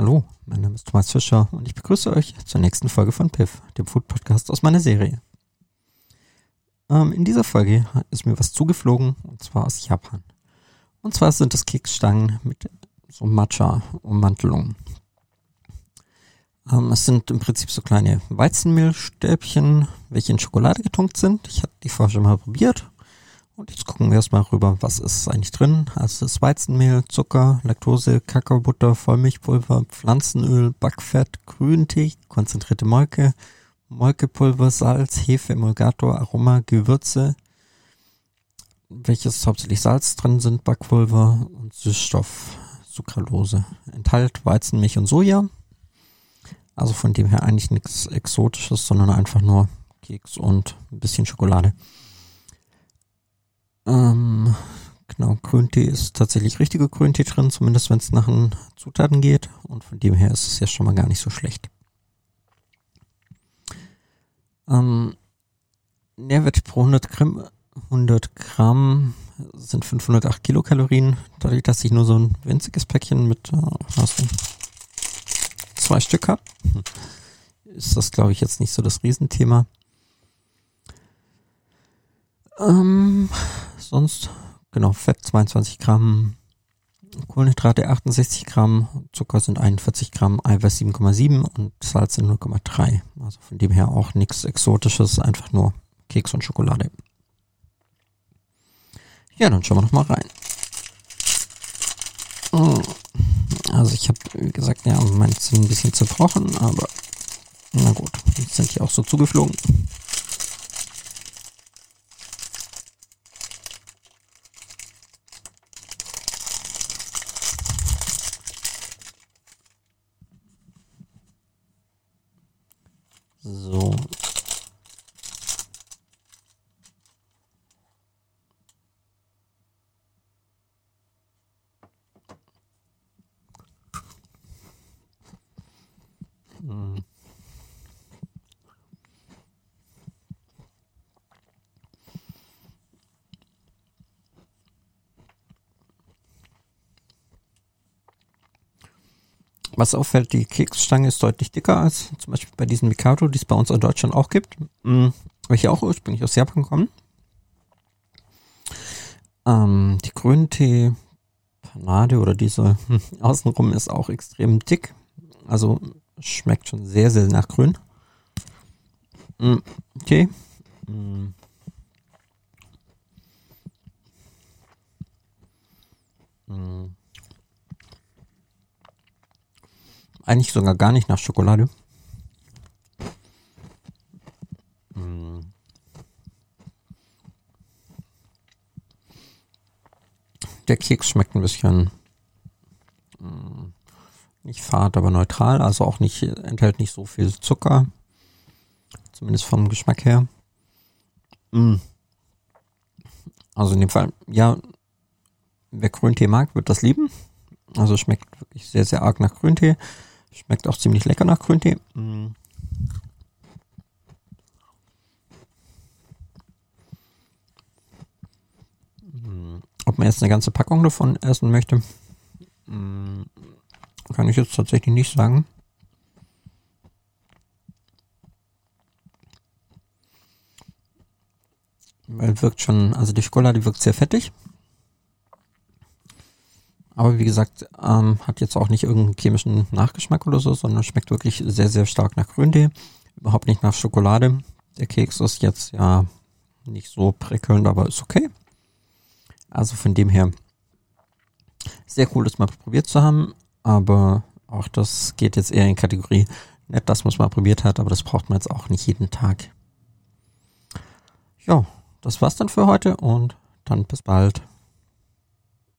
Hallo, mein Name ist Thomas Fischer und ich begrüße euch zur nächsten Folge von Piff, dem Food Podcast aus meiner Serie. Ähm, in dieser Folge ist mir was zugeflogen und zwar aus Japan. Und zwar sind es Keksstangen mit so Matcha-Ummantelung. Ähm, es sind im Prinzip so kleine Weizenmehlstäbchen, welche in Schokolade getunkt sind. Ich habe die vorher schon mal probiert und jetzt gucken wir erstmal rüber, was ist eigentlich drin. Also es ist Weizenmehl, Zucker, Laktose, Kakaobutter, Vollmilchpulver, Pflanzenöl, Backfett, Grüntee, konzentrierte Molke, Molkepulver, Salz, Hefe, Emulgator, Aroma, Gewürze, welches hauptsächlich Salz drin sind, Backpulver und Süßstoff, Sucralose. Enthält Weizenmilch und Soja. Also von dem her eigentlich nichts Exotisches, sondern einfach nur Keks und ein bisschen Schokolade. Ähm, genau, Grüntee ist tatsächlich richtiger Grüntee drin, zumindest wenn es nach den Zutaten geht. Und von dem her ist es ja schon mal gar nicht so schlecht. Ähm, Nährwert pro 100 Gramm, 100 Gramm sind 508 Kilokalorien. Dadurch, dass ich nur so ein winziges Päckchen mit äh, zwei Stück habe, ist das, glaube ich, jetzt nicht so das Riesenthema. Ähm, sonst, genau, Fett 22 Gramm, Kohlenhydrate 68 Gramm, Zucker sind 41 Gramm, Eiweiß 7,7 und Salz sind 0,3. Also von dem her auch nichts Exotisches, einfach nur Keks und Schokolade. Ja, dann schauen wir noch mal rein. Hm. Also ich habe, wie gesagt, ja, meine sind ein bisschen zerbrochen, aber na gut, jetzt sind die auch so zugeflogen. So. Was auffällt, die Keksstange ist deutlich dicker als zum Beispiel bei diesen Mikado, die es bei uns in Deutschland auch gibt, mh, welche auch ursprünglich aus Japan kommen. Ähm, die Grüntee Panade oder diese hm, außenrum ist auch extrem dick. Also schmeckt schon sehr, sehr nach Grün. Mm, okay. Mm. Mm. Eigentlich sogar gar nicht nach Schokolade. Mm. Der Keks schmeckt ein bisschen mm, nicht fad, aber neutral, also auch nicht, enthält nicht so viel Zucker. Zumindest vom Geschmack her. Mm. Also in dem Fall, ja, wer Grüntee mag, wird das lieben. Also schmeckt wirklich sehr, sehr arg nach Grüntee. Schmeckt auch ziemlich lecker nach Grüntee. Mm. Ob man jetzt eine ganze Packung davon essen möchte, mm, kann ich jetzt tatsächlich nicht sagen. Weil wirkt schon, also die Schokolade wirkt sehr fettig. Aber wie gesagt, ähm, hat jetzt auch nicht irgendeinen chemischen Nachgeschmack oder so, sondern schmeckt wirklich sehr, sehr stark nach Grüntee. Überhaupt nicht nach Schokolade. Der Keks ist jetzt ja nicht so prickelnd, aber ist okay. Also von dem her sehr cool, das mal probiert zu haben. Aber auch das geht jetzt eher in Kategorie nett, dass man es mal probiert hat, aber das braucht man jetzt auch nicht jeden Tag. Ja, das war's dann für heute und dann bis bald.